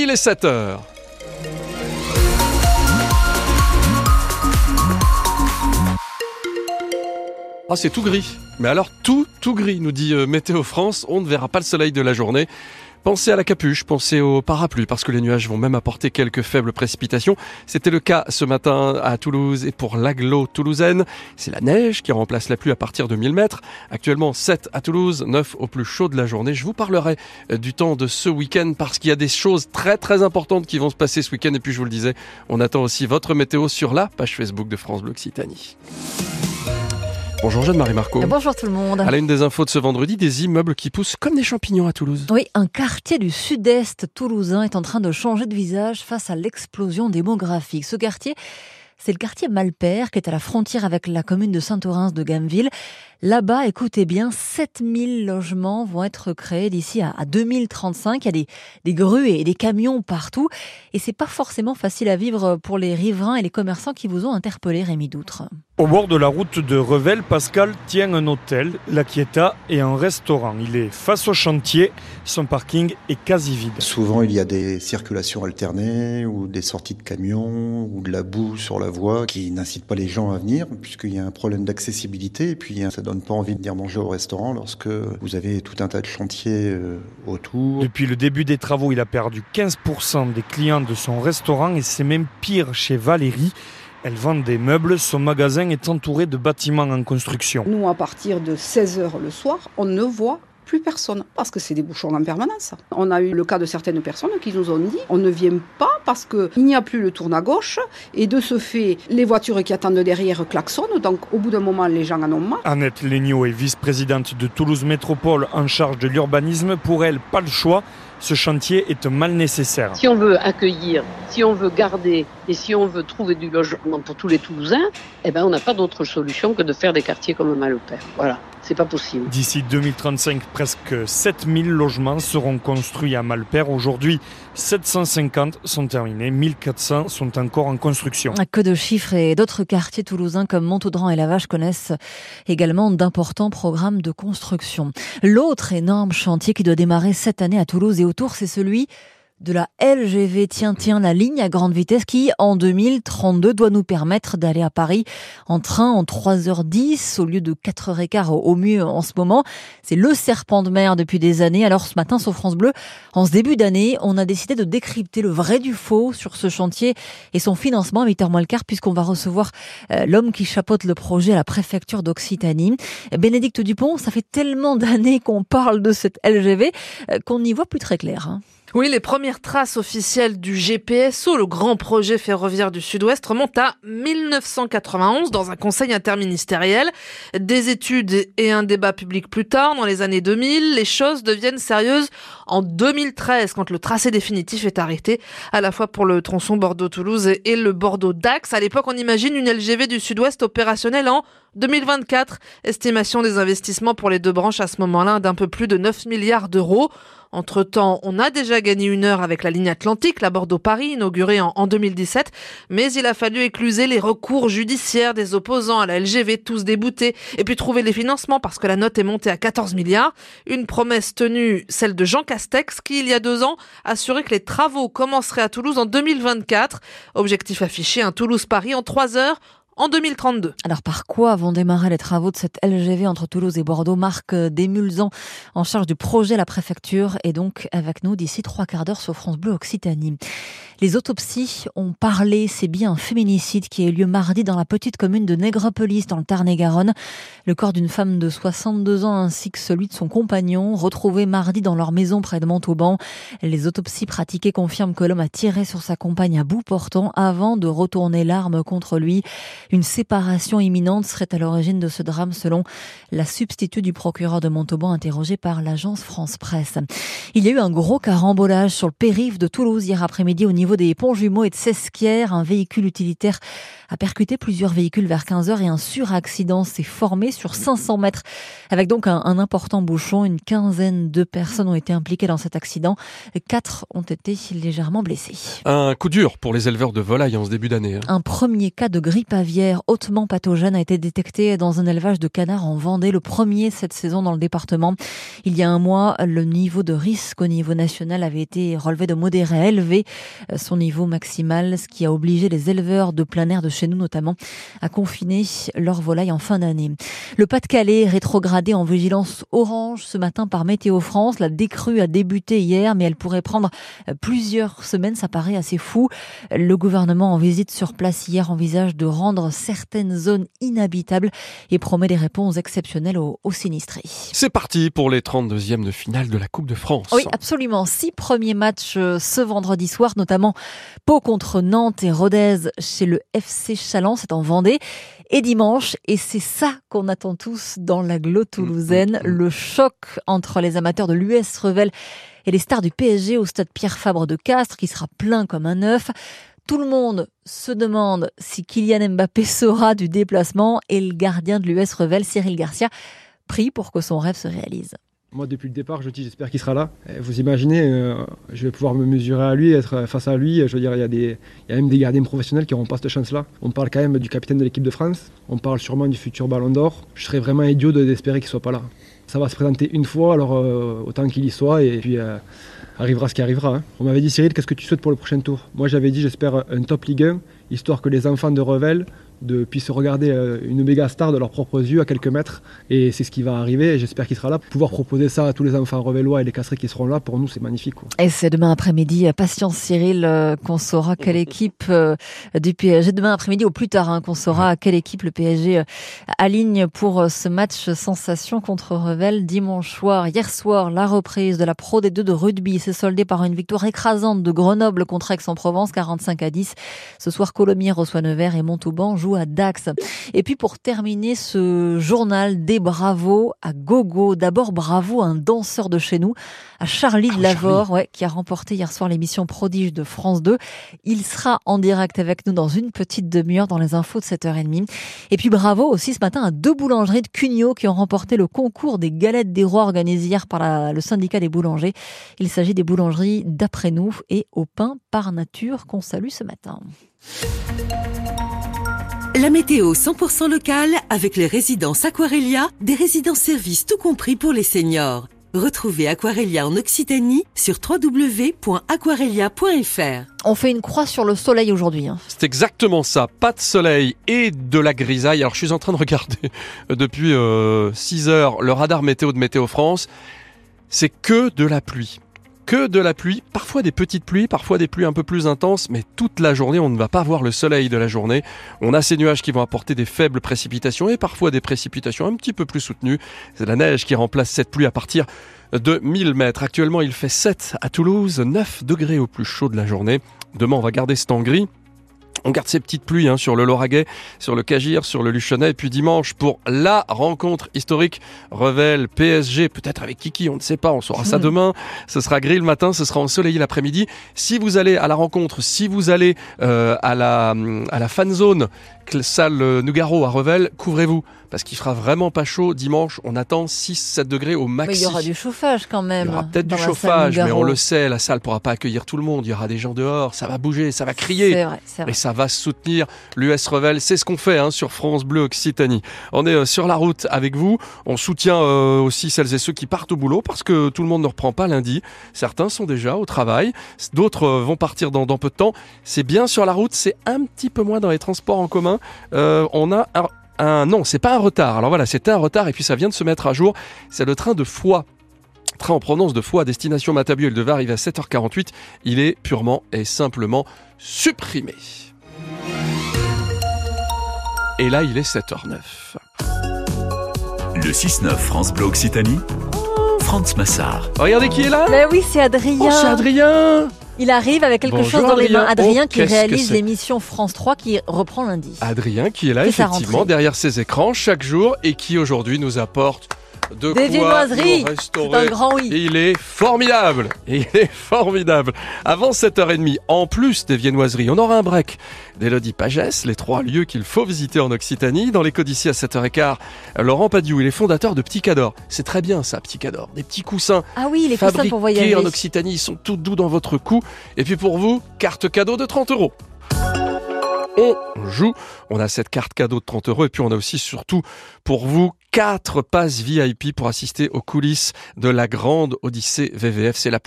Il est 7 heures. Ah, c'est tout gris. Mais alors, tout, tout gris, nous dit euh, Météo France. On ne verra pas le soleil de la journée. Pensez à la capuche, pensez au parapluie, parce que les nuages vont même apporter quelques faibles précipitations. C'était le cas ce matin à Toulouse et pour l'agglo toulousaine. C'est la neige qui remplace la pluie à partir de 1000 mètres. Actuellement 7 à Toulouse, 9 au plus chaud de la journée. Je vous parlerai euh, du temps de ce week-end parce qu'il y a des choses très très importantes qui vont se passer ce week-end. Et puis je vous le disais, on attend aussi votre météo sur la page Facebook de France Bleu Occitanie. Bonjour Jeanne-Marie Marco. Bonjour tout le monde. À la une des infos de ce vendredi, des immeubles qui poussent comme des champignons à Toulouse. Oui, un quartier du sud-est toulousain est en train de changer de visage face à l'explosion démographique. Ce quartier, c'est le quartier Malpère qui est à la frontière avec la commune de Saint-Orens de Gameville. Là-bas, écoutez bien, 7000 logements vont être créés d'ici à, 2035. Il y a des, des grues et des camions partout. Et c'est pas forcément facile à vivre pour les riverains et les commerçants qui vous ont interpellé, Rémi Doutre. Au bord de la route de Revel, Pascal tient un hôtel, la Quieta, et un restaurant. Il est face au chantier, son parking est quasi vide. Souvent, il y a des circulations alternées ou des sorties de camions ou de la boue sur la voie qui n'incitent pas les gens à venir puisqu'il y a un problème d'accessibilité et puis ça donne pas envie de venir manger au restaurant lorsque vous avez tout un tas de chantiers euh, autour. Depuis le début des travaux, il a perdu 15% des clients de son restaurant et c'est même pire chez Valérie. Elle vend des meubles, son magasin est entouré de bâtiments en construction. Nous, à partir de 16h le soir, on ne voit plus personne parce que c'est des bouchons en permanence. On a eu le cas de certaines personnes qui nous ont dit on ne vient pas parce qu'il n'y a plus le tourne à gauche et de ce fait les voitures qui attendent derrière klaxonnent donc au bout d'un moment les gens en ont marre. Annette Legnaud est vice-présidente de Toulouse Métropole en charge de l'urbanisme. Pour elle, pas le choix ce chantier est un mal nécessaire. Si on veut accueillir, si on veut garder et si on veut trouver du logement pour tous les Toulousains, eh ben on n'a pas d'autre solution que de faire des quartiers comme Malopère. Voilà. C'est pas possible. D'ici 2035, presque 7000 logements seront construits à Malpère. Aujourd'hui, 750 sont terminés, 1400 sont encore en construction. Que de chiffres et d'autres quartiers toulousains comme Montaudran et Lavache connaissent également d'importants programmes de construction. L'autre énorme chantier qui doit démarrer cette année à Toulouse et autour, c'est celui de la LGV, tiens, tiens, la ligne à grande vitesse qui, en 2032, doit nous permettre d'aller à Paris en train en 3h10 au lieu de 4h15 au mieux en ce moment. C'est le serpent de mer depuis des années. Alors ce matin sur France Bleu, en ce début d'année, on a décidé de décrypter le vrai du faux sur ce chantier et son financement à 8h moins le quart puisqu'on va recevoir euh, l'homme qui chapeaute le projet à la préfecture d'Occitanie. Bénédicte Dupont, ça fait tellement d'années qu'on parle de cette LGV euh, qu'on n'y voit plus très clair. Oui, les premières traces officielles du GPSO, le grand projet ferroviaire du Sud-Ouest, remontent à 1991 dans un conseil interministériel. Des études et un débat public plus tard, dans les années 2000, les choses deviennent sérieuses en 2013 quand le tracé définitif est arrêté, à la fois pour le tronçon Bordeaux-Toulouse et le Bordeaux-Dax. À l'époque, on imagine une LGV du Sud-Ouest opérationnelle en 2024. Estimation des investissements pour les deux branches à ce moment-là d'un peu plus de 9 milliards d'euros. Entre-temps, on a déjà gagné une heure avec la ligne Atlantique, la Bordeaux-Paris, inaugurée en, 2017, mais il a fallu écluser les recours judiciaires des opposants à la LGV, tous déboutés, et puis trouver les financements parce que la note est montée à 14 milliards. Une promesse tenue, celle de Jean Castex, qui, il y a deux ans, assurait que les travaux commenceraient à Toulouse en 2024. Objectif affiché, un Toulouse-Paris en trois heures en 2032. Alors par quoi vont démarrer les travaux de cette LGV entre Toulouse et Bordeaux? Marc Desmulzans, en charge du projet la préfecture, est donc avec nous d'ici trois quarts d'heure sur France Bleu Occitanie. Les autopsies ont parlé, c'est bien un féminicide qui a eu lieu mardi dans la petite commune de Négropolis dans le Tarn-et-Garonne. Le corps d'une femme de 62 ans ainsi que celui de son compagnon, retrouvés mardi dans leur maison près de Montauban. Les autopsies pratiquées confirment que l'homme a tiré sur sa compagne à bout portant avant de retourner l'arme contre lui. Une séparation imminente serait à l'origine de ce drame selon la substitut du procureur de Montauban interrogé par l'agence France Presse. Il y a eu un gros carambolage sur le périph' de Toulouse hier après-midi au niveau niveau des ponts jumeaux et de Sesquières. Un véhicule utilitaire a percuté plusieurs véhicules vers 15h et un suraccident s'est formé sur 500 mètres avec donc un, un, important bouchon. Une quinzaine de personnes ont été impliquées dans cet accident. Quatre ont été légèrement blessés. Un coup dur pour les éleveurs de volailles en ce début d'année. Hein. Un premier cas de grippe aviaire hautement pathogène a été détecté dans un élevage de canards en Vendée, le premier cette saison dans le département. Il y a un mois, le niveau de risque au niveau national avait été relevé de modéré à élevé, son niveau maximal, ce qui a obligé les éleveurs de plein air de chez nous notamment, à confiner leurs volailles en fin d'année. Le Pas-de-Calais rétrogradé en vigilance orange ce matin par Météo France. La décrue a débuté hier, mais elle pourrait prendre plusieurs semaines. Ça paraît assez fou. Le gouvernement en visite sur place hier envisage de rendre certaines zones inhabitables et promet des réponses exceptionnelles aux, aux sinistrés. C'est parti pour les 32e de finale de la Coupe de France. Oui, absolument. Six premiers matchs ce vendredi soir, notamment Pau contre Nantes et Rodez chez le FC Chaland, c'est en Vendée. Et dimanche, et c'est ça qu'on attend tous dans la glo toulousaine, le choc entre les amateurs de l'US Revel et les stars du PSG au stade Pierre Fabre de Castres, qui sera plein comme un œuf. Tout le monde se demande si Kylian Mbappé sera du déplacement et le gardien de l'US Revel, Cyril Garcia, prie pour que son rêve se réalise. Moi, depuis le départ, je dis j'espère qu'il sera là. Vous imaginez, euh, je vais pouvoir me mesurer à lui, être face à lui. Je veux dire, il y a, même des gardiens professionnels qui n'auront pas cette chance-là. On parle quand même du capitaine de l'équipe de France. On parle sûrement du futur Ballon d'Or. Je serais vraiment idiot d'espérer qu'il soit pas là. Ça va se présenter une fois, alors euh, autant qu'il y soit, et puis euh, arrivera ce qui arrivera. Hein. On m'avait dit Cyril, qu'est-ce que tu souhaites pour le prochain tour? Moi, j'avais dit j'espère un top Ligue 1, histoire que les enfants de Revel de puissent regarder une méga star de leurs propres yeux à quelques mètres. Et c'est ce qui va arriver. Et j'espère qu'il sera là. Pouvoir proposer ça à tous les enfants revellois et les casseries qui seront là, pour nous, c'est magnifique. Quoi. Et c'est demain après-midi, patience Cyril, euh, qu'on saura quelle équipe euh, du PSG, demain après-midi au plus tard, hein, qu'on saura quelle équipe le PSG euh, aligne pour ce match sensation contre Revel dimanche soir. Hier soir, la reprise de la Pro D2 de rugby s'est soldée par une victoire écrasante de Grenoble contre Aix-en-Provence, 45 à 10. Ce soir, Colomiers reçoit Nevers et Montauban joue à Dax. Et puis pour terminer ce journal, des bravos à gogo. D'abord bravo à un danseur de chez nous, à Charlie de Lavore, ouais, qui a remporté hier soir l'émission Prodige de France 2. Il sera en direct avec nous dans une petite demi-heure dans les infos de 7h30. Et puis bravo aussi ce matin à deux boulangeries de Cugnot qui ont remporté le concours des galettes des rois organisé hier par la, le syndicat des boulangers. Il s'agit des boulangeries d'après nous et au pain par nature qu'on salue ce matin. La météo 100% locale avec les résidences Aquarelia, des résidences services tout compris pour les seniors. Retrouvez Aquarelia en Occitanie sur www.aquarelia.fr. On fait une croix sur le soleil aujourd'hui. Hein. C'est exactement ça. Pas de soleil et de la grisaille. Alors je suis en train de regarder depuis euh, 6 heures le radar météo de Météo France. C'est que de la pluie que de la pluie, parfois des petites pluies, parfois des pluies un peu plus intenses, mais toute la journée on ne va pas voir le soleil de la journée. On a ces nuages qui vont apporter des faibles précipitations et parfois des précipitations un petit peu plus soutenues. C'est la neige qui remplace cette pluie à partir de 1000 mètres. Actuellement il fait 7 à Toulouse, 9 degrés au plus chaud de la journée. Demain on va garder ce temps gris. On garde ces petites pluies hein, sur le Lauragais, sur le Cagir, sur le Luchonnet. Et puis dimanche, pour la rencontre historique, Revel, PSG, peut-être avec Kiki, on ne sait pas, on saura ça demain. Ce sera gris le matin, ce sera ensoleillé l'après-midi. Si vous allez à la rencontre, si vous allez euh, à, la, à la fan zone, salle Nougaro à Revel, couvrez-vous parce qu'il fera vraiment pas chaud dimanche. On attend 6-7 degrés au max. Mais il y aura du chauffage quand même. Il y aura peut-être du chauffage, mais on le sait, la salle pourra pas accueillir tout le monde. Il y aura des gens dehors, ça va bouger, ça va crier. C'est vrai, c'est vrai. Et ça va soutenir l'US Revel. C'est ce qu'on fait hein, sur France Bleu Occitanie. On est euh, sur la route avec vous. On soutient euh, aussi celles et ceux qui partent au boulot parce que tout le monde ne reprend pas lundi. Certains sont déjà au travail. D'autres euh, vont partir dans, dans peu de temps. C'est bien sur la route, c'est un petit peu moins dans les transports en commun. Euh, on a un, un non, c'est pas un retard. Alors voilà, c'était un retard et puis ça vient de se mettre à jour. C'est le train de Foix train en provenance de Foix, destination Matabieu, il devait arriver à 7h48. Il est purement et simplement supprimé. Et là, il est 7h09. Le 6-9 France Bleu Occitanie, Franz Massard. Regardez qui est là Mais oui, c'est Adrien. Oh, c'est Adrien Il arrive avec quelque Bonjour, chose dans les Adrien. mains. Adrien Oh, qui qu'est-ce que réalise l'émission France 3 qui reprend lundi. Adrien qui est là effectivement derrière ses écrans chaque jour et qui aujourd'hui nous apporte de Des quoi viennoiseries. nous C'est restaurer. un grand oui. Il est formidable. Il est formidable. Avant 7h30, en plus des viennoiseries, on aura un break d'Elodie Pagès, les trois lieux qu'il faut visiter en Occitanie. Dans l'écho d'ici à 7h15, Laurent Padiou, il est fondateur de Petit Cador. C'est très bien ça, Petit Cador. Des petits coussins Ah oui, les coussins fabriqués pour voyager. en Occitanie, ils sont tout doux dans votre cou. Et puis pour vous, carte cadeau de 30 euros. On joue, on a cette carte cadeau de 30 euros et puis on a aussi surtout pour vous quatre passes VIP pour assister aux coulisses de la grande Odyssée VVF. C'est la